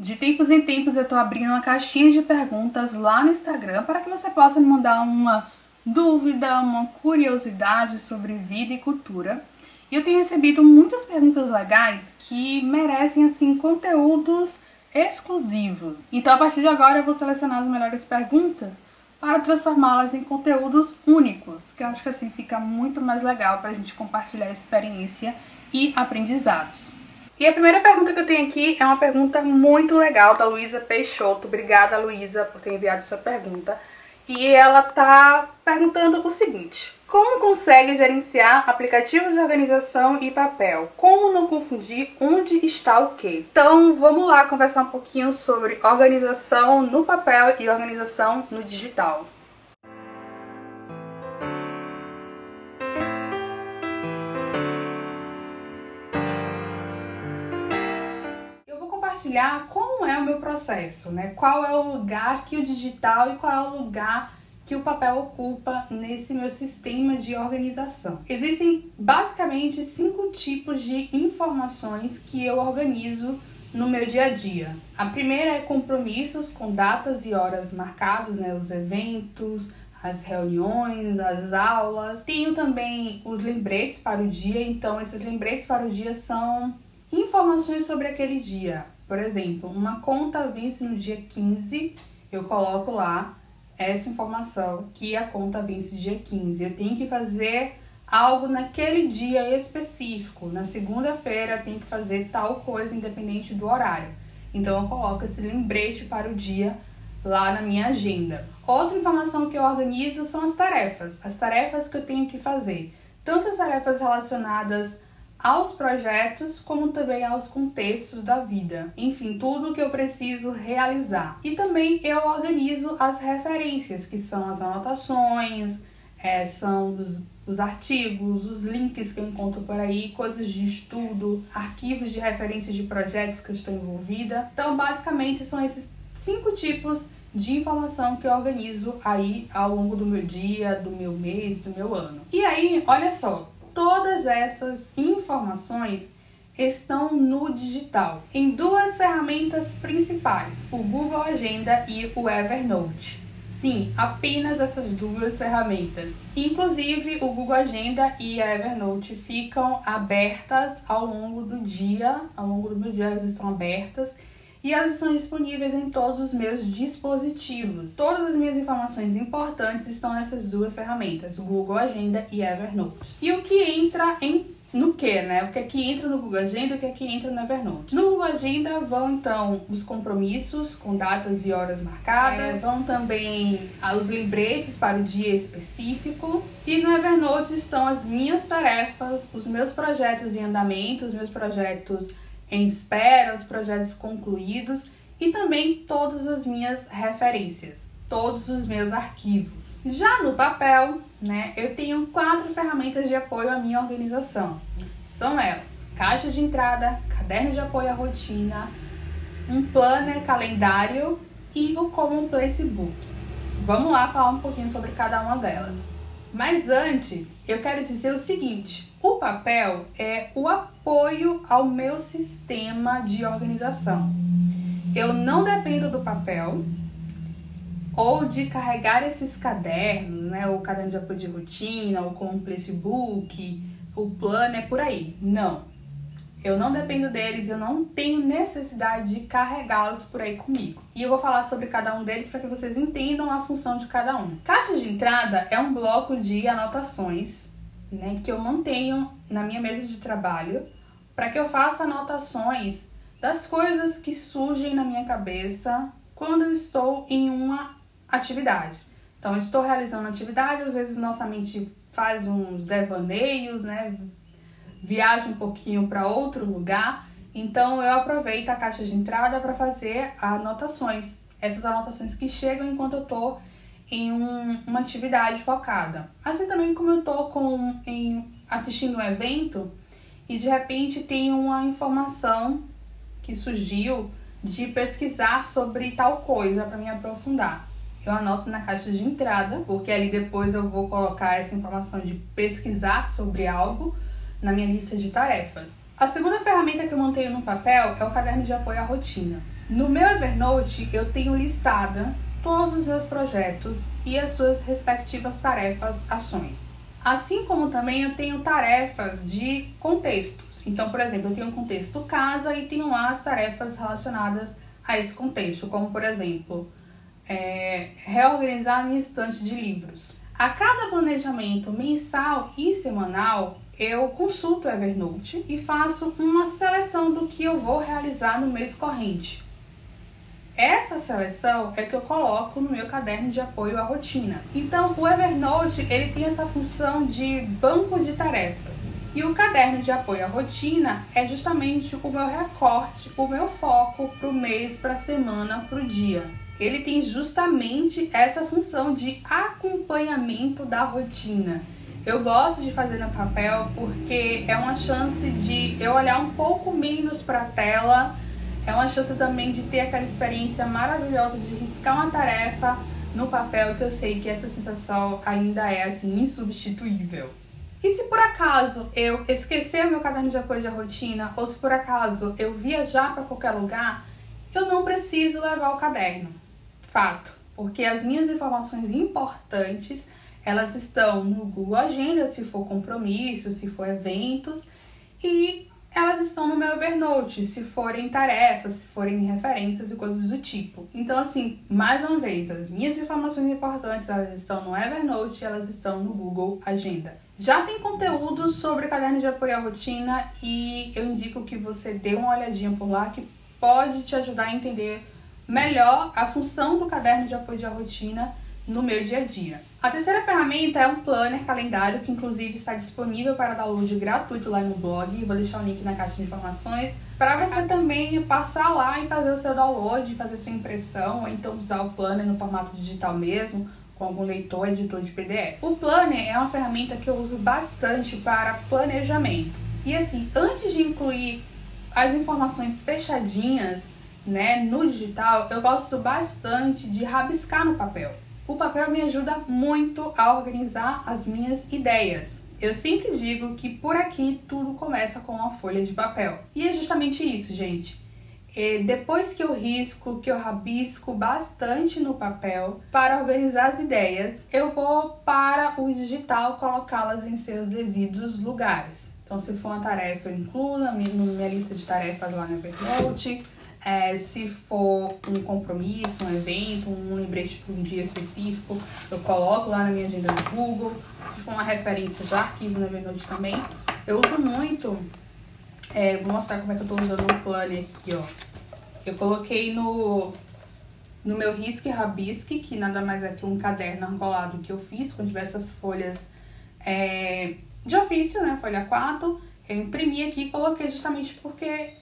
De tempos em tempos eu tô abrindo uma caixinha de perguntas lá no Instagram para que você possa me mandar uma dúvida, uma curiosidade sobre vida e cultura. E eu tenho recebido muitas perguntas legais que merecem assim conteúdos exclusivos. Então a partir de agora eu vou selecionar as melhores perguntas para transformá-las em conteúdos únicos, que eu acho que assim fica muito mais legal para a gente compartilhar experiência e aprendizados. E a primeira pergunta que eu tenho aqui é uma pergunta muito legal da Luísa Peixoto. Obrigada, Luísa, por ter enviado sua pergunta. E ela tá perguntando o seguinte: como consegue gerenciar aplicativos de organização e papel? Como não confundir onde está o quê? Então vamos lá conversar um pouquinho sobre organização no papel e organização no digital. Compartilhar como é o meu processo, né? Qual é o lugar que o digital e qual é o lugar que o papel ocupa nesse meu sistema de organização. Existem basicamente cinco tipos de informações que eu organizo no meu dia a dia. A primeira é compromissos com datas e horas marcados, né, os eventos, as reuniões, as aulas. Tenho também os lembretes para o dia, então esses lembretes para o dia são informações sobre aquele dia. Por exemplo, uma conta vence no dia 15, eu coloco lá essa informação que a conta vence dia 15. Eu tenho que fazer algo naquele dia específico. Na segunda-feira eu tenho que fazer tal coisa independente do horário. Então eu coloco esse lembrete para o dia lá na minha agenda. Outra informação que eu organizo são as tarefas, as tarefas que eu tenho que fazer. Tanto as tarefas relacionadas aos projetos, como também aos contextos da vida. Enfim, tudo que eu preciso realizar. E também eu organizo as referências, que são as anotações, é, são os, os artigos, os links que eu encontro por aí, coisas de estudo, arquivos de referências de projetos que eu estou envolvida. Então, basicamente, são esses cinco tipos de informação que eu organizo aí ao longo do meu dia, do meu mês, do meu ano. E aí, olha só, Todas essas informações estão no digital, em duas ferramentas principais, o Google Agenda e o Evernote. Sim, apenas essas duas ferramentas. Inclusive, o Google Agenda e a Evernote ficam abertas ao longo do dia, ao longo do dia elas estão abertas e elas estão disponíveis em todos os meus dispositivos. Todas as minhas informações importantes estão nessas duas ferramentas, Google Agenda e Evernote. E o que entra em no que, né? O que é que entra no Google Agenda e o que é que entra no Evernote. No Google Agenda vão então os compromissos com datas e horas marcadas, é. vão também ah, os lembretes para o dia específico. E no Evernote estão as minhas tarefas, os meus projetos em andamento, os meus projetos em espera, os projetos concluídos e também todas as minhas referências, todos os meus arquivos. Já no papel, né, eu tenho quatro ferramentas de apoio à minha organização. São elas: caixa de entrada, caderno de apoio à rotina, um planner calendário e o Common Place Book. Vamos lá falar um pouquinho sobre cada uma delas. Mas antes, eu quero dizer o seguinte: o papel é o apoio ao meu sistema de organização. Eu não dependo do papel ou de carregar esses cadernos, né? O caderno de apoio de rotina, o Complete Book, o plano é por aí. Não. Eu não dependo deles, eu não tenho necessidade de carregá-los por aí comigo. E eu vou falar sobre cada um deles para que vocês entendam a função de cada um. Caixa de entrada é um bloco de anotações, né, que eu mantenho na minha mesa de trabalho para que eu faça anotações das coisas que surgem na minha cabeça quando eu estou em uma atividade. Então, eu estou realizando atividade, às vezes nossa mente faz uns devaneios, né? Viaja um pouquinho para outro lugar, então eu aproveito a caixa de entrada para fazer anotações. Essas anotações que chegam enquanto eu estou em um, uma atividade focada. Assim também como eu estou com, em, assistindo um evento e de repente tem uma informação que surgiu de pesquisar sobre tal coisa para me aprofundar. Eu anoto na caixa de entrada, porque ali depois eu vou colocar essa informação de pesquisar sobre algo na minha lista de tarefas. A segunda ferramenta que eu mantenho no papel é o caderno de apoio à rotina. No meu Evernote eu tenho listada todos os meus projetos e as suas respectivas tarefas, ações. Assim como também eu tenho tarefas de contextos. Então, por exemplo, eu tenho um contexto casa e tenho lá as tarefas relacionadas a esse contexto, como por exemplo, é, reorganizar minha estante de livros. A cada planejamento mensal e semanal, eu consulto o Evernote e faço uma seleção do que eu vou realizar no mês corrente. Essa seleção é que eu coloco no meu caderno de apoio à rotina. Então, o Evernote ele tem essa função de banco de tarefas. E o caderno de apoio à rotina é justamente o meu recorte, o meu foco para o mês, para a semana, para o dia ele tem justamente essa função de acompanhamento da rotina. Eu gosto de fazer no papel porque é uma chance de eu olhar um pouco menos para a tela, é uma chance também de ter aquela experiência maravilhosa de riscar uma tarefa no papel que eu sei que essa sensação ainda é assim insubstituível. E se por acaso eu esquecer o meu caderno de apoio de rotina ou se por acaso eu viajar para qualquer lugar, eu não preciso levar o caderno. Fato, porque as minhas informações importantes, elas estão no Google Agenda, se for compromisso, se for eventos, e elas estão no meu Evernote, se forem tarefas, se forem referências e coisas do tipo. Então, assim, mais uma vez, as minhas informações importantes, elas estão no Evernote, elas estão no Google Agenda. Já tem conteúdo sobre caderno de apoio à rotina e eu indico que você dê uma olhadinha por lá que pode te ajudar a entender melhor a função do caderno de apoio de rotina no meu dia a dia. A terceira ferramenta é um planner calendário que inclusive está disponível para download gratuito lá no blog. Vou deixar o link na caixa de informações para você também passar lá e fazer o seu download, fazer sua impressão, ou então usar o planner no formato digital mesmo, com algum leitor, editor de PDF. O planner é uma ferramenta que eu uso bastante para planejamento. E assim, antes de incluir as informações fechadinhas né, no digital, eu gosto bastante de rabiscar no papel. O papel me ajuda muito a organizar as minhas ideias. Eu sempre digo que por aqui tudo começa com uma folha de papel. E é justamente isso, gente. E depois que eu risco, que eu rabisco bastante no papel para organizar as ideias, eu vou para o digital colocá-las em seus devidos lugares. Então, se for uma tarefa, eu incluo na minha, na minha lista de tarefas lá no Evernote é, se for um compromisso, um evento, um lembrete para um dia específico, eu coloco lá na minha agenda do Google. Se for uma referência, já arquivo no Evernote também. Eu uso muito, é, vou mostrar como é que eu estou usando o planner aqui, ó. Eu coloquei no, no meu Risque Rabisque, que nada mais é que um caderno argolado que eu fiz com diversas folhas é, de ofício, né, folha 4. Eu imprimi aqui e coloquei justamente porque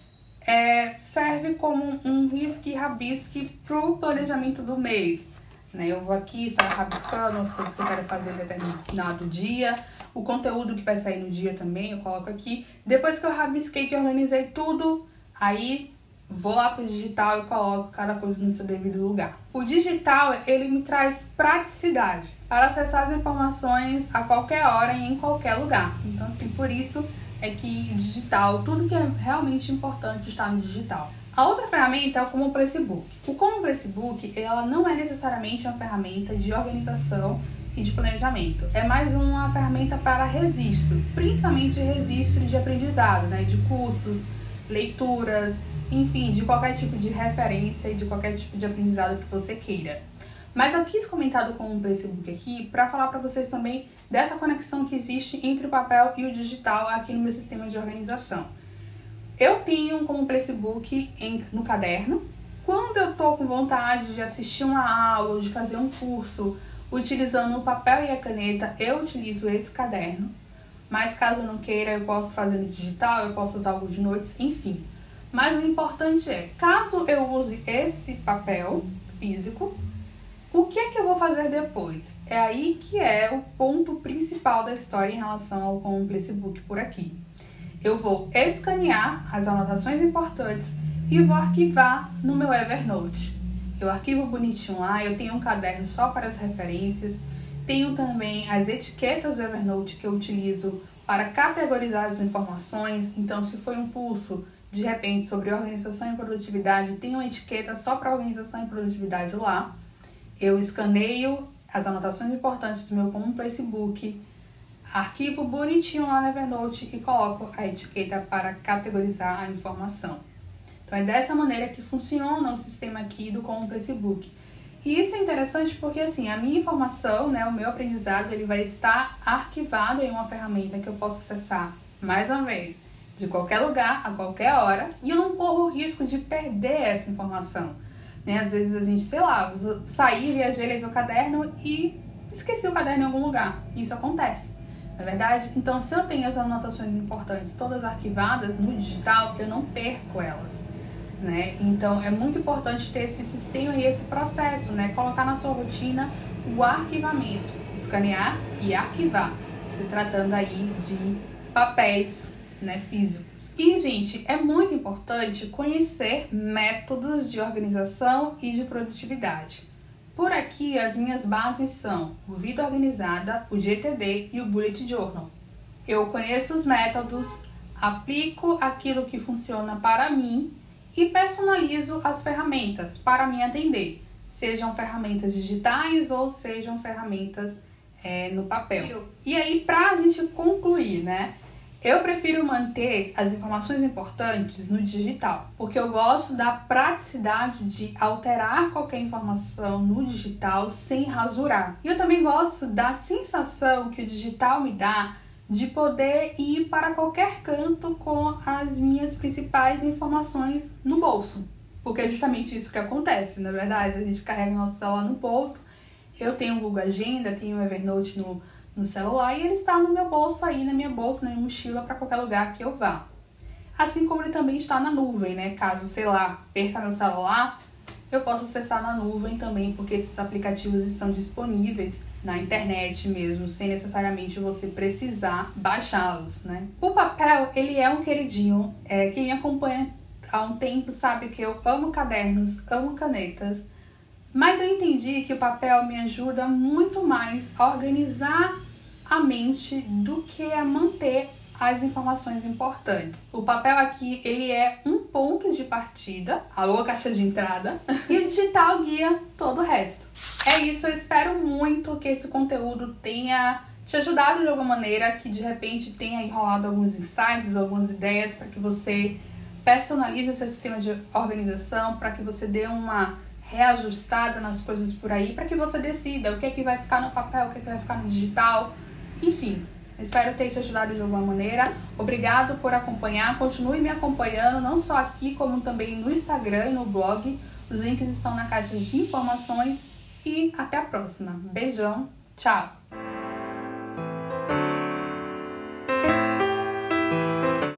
é, serve como um risque rabisque para o planejamento do mês. Né? Eu vou aqui, saio rabiscando as coisas que eu quero fazer em determinado dia, o conteúdo que vai sair no dia também, eu coloco aqui. Depois que eu rabisquei, que eu organizei tudo, aí vou lá pro digital e coloco cada coisa no seu devido lugar. O digital, ele me traz praticidade para acessar as informações a qualquer hora e em qualquer lugar. Então, assim, por isso é que digital, tudo que é realmente importante está no digital. A outra ferramenta é o Common Placebook. O Common Placebook, ela não é necessariamente uma ferramenta de organização e de planejamento. É mais uma ferramenta para registro, principalmente registro de aprendizado, né, de cursos, leituras, enfim, de qualquer tipo de referência e de qualquer tipo de aprendizado que você queira. Mas eu quis comentar do Common Placebook aqui para falar para vocês também dessa conexão que existe entre o papel e o digital aqui no meu sistema de organização. Eu tenho como placebook em, no caderno. Quando eu tô com vontade de assistir uma aula, de fazer um curso, utilizando o papel e a caneta, eu utilizo esse caderno. Mas caso eu não queira, eu posso fazer no digital, eu posso usar algo de noite, enfim. Mas o importante é, caso eu use esse papel físico, o que é que eu vou fazer depois? É aí que é o ponto principal da história em relação ao com Book por aqui. Eu vou escanear as anotações importantes e vou arquivar no meu Evernote. Eu arquivo bonitinho lá, eu tenho um caderno só para as referências, tenho também as etiquetas do Evernote que eu utilizo para categorizar as informações. Então, se foi um pulso, de repente sobre organização e produtividade, tem uma etiqueta só para organização e produtividade lá. Eu escaneio as anotações importantes do meu como Facebook, arquivo bonitinho lá no Evernote e coloco a etiqueta para categorizar a informação. Então é dessa maneira que funciona o sistema aqui do como Facebook. E isso é interessante porque assim, a minha informação, né, o meu aprendizado, ele vai estar arquivado em uma ferramenta que eu posso acessar mais uma vez de qualquer lugar, a qualquer hora, e eu não corro o risco de perder essa informação. Né? Às vezes a gente, sei lá, sair, viajei, levei o caderno e esqueci o caderno em algum lugar. Isso acontece, não é verdade? Então, se eu tenho as anotações importantes todas arquivadas no digital, eu não perco elas. Né? Então, é muito importante ter esse sistema e esse processo, né? Colocar na sua rotina o arquivamento, escanear e arquivar, se tratando aí de papéis né, físicos. E, gente, é muito importante conhecer métodos de organização e de produtividade. Por aqui, as minhas bases são o Vida Organizada, o GTD e o Bullet Journal. Eu conheço os métodos, aplico aquilo que funciona para mim e personalizo as ferramentas para me atender, sejam ferramentas digitais ou sejam ferramentas é, no papel. E aí, para a gente concluir, né? Eu prefiro manter as informações importantes no digital, porque eu gosto da praticidade de alterar qualquer informação no digital sem rasurar. E eu também gosto da sensação que o digital me dá de poder ir para qualquer canto com as minhas principais informações no bolso. Porque é justamente isso que acontece, na verdade. A gente carrega nosso celular no bolso. Eu tenho o Google Agenda, tenho o Evernote no no celular e ele está no meu bolso aí, na minha bolsa, na minha mochila, para qualquer lugar que eu vá. Assim como ele também está na nuvem, né? Caso, sei lá, perca meu celular, eu posso acessar na nuvem também, porque esses aplicativos estão disponíveis na internet mesmo, sem necessariamente você precisar baixá-los, né? O papel, ele é um queridinho, é, quem me acompanha há um tempo sabe que eu amo cadernos, amo canetas, mas eu entendi que o papel me ajuda muito mais a organizar a mente do que a manter as informações importantes. O papel aqui, ele é um ponto de partida, alô caixa de entrada, e o digital guia todo o resto. É isso, eu espero muito que esse conteúdo tenha te ajudado de alguma maneira, que de repente tenha enrolado alguns insights, algumas ideias para que você personalize o seu sistema de organização, para que você dê uma reajustada nas coisas por aí, para que você decida o que é que vai ficar no papel, o que é que vai ficar no digital, enfim, espero ter te ajudado de alguma maneira. Obrigado por acompanhar. Continue me acompanhando, não só aqui, como também no Instagram e no blog. Os links estão na caixa de informações. E até a próxima. Beijão, tchau!